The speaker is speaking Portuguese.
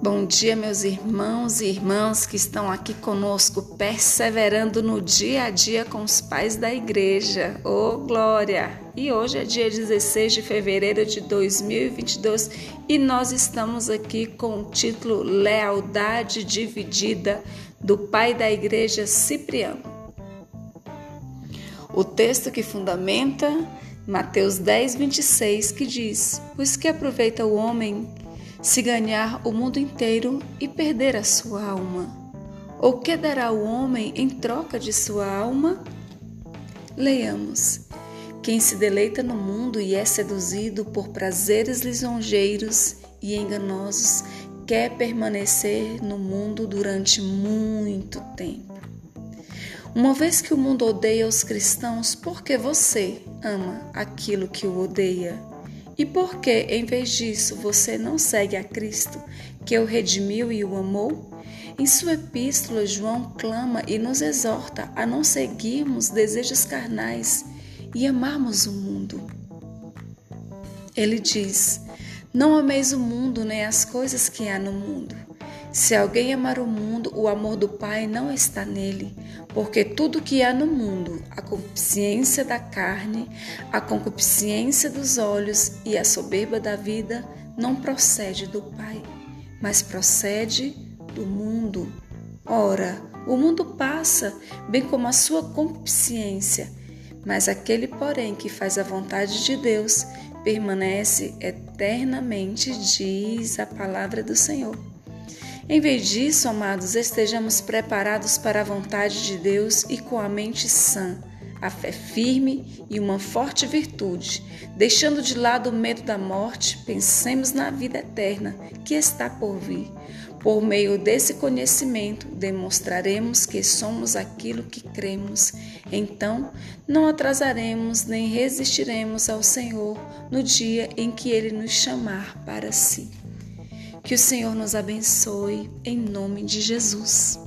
Bom dia, meus irmãos e irmãs que estão aqui conosco, perseverando no dia a dia com os pais da igreja. Ô, oh, glória! E hoje é dia 16 de fevereiro de 2022 e nós estamos aqui com o título Lealdade Dividida do pai da igreja Cipriano. O texto que fundamenta Mateus 10, 26, que diz: Pois que aproveita o homem se ganhar o mundo inteiro e perder a sua alma? Ou que dará o homem em troca de sua alma? Leiamos. Quem se deleita no mundo e é seduzido por prazeres lisonjeiros e enganosos, quer permanecer no mundo durante muito tempo. Uma vez que o mundo odeia os cristãos, por que você ama aquilo que o odeia? E por que, em vez disso, você não segue a Cristo, que o redimiu e o amou? Em sua epístola, João clama e nos exorta a não seguirmos desejos carnais e amarmos o mundo. Ele diz: Não ameis o mundo nem as coisas que há no mundo. Se alguém amar o mundo, o amor do Pai não está nele, porque tudo que há no mundo, a concupiscência da carne, a concupiscência dos olhos e a soberba da vida, não procede do Pai, mas procede do mundo. Ora, o mundo passa, bem como a sua concupiscência, mas aquele, porém, que faz a vontade de Deus, permanece eternamente, diz a palavra do Senhor. Em vez disso, amados, estejamos preparados para a vontade de Deus e com a mente sã, a fé firme e uma forte virtude. Deixando de lado o medo da morte, pensemos na vida eterna que está por vir. Por meio desse conhecimento, demonstraremos que somos aquilo que cremos. Então, não atrasaremos nem resistiremos ao Senhor no dia em que Ele nos chamar para si. Que o Senhor nos abençoe em nome de Jesus.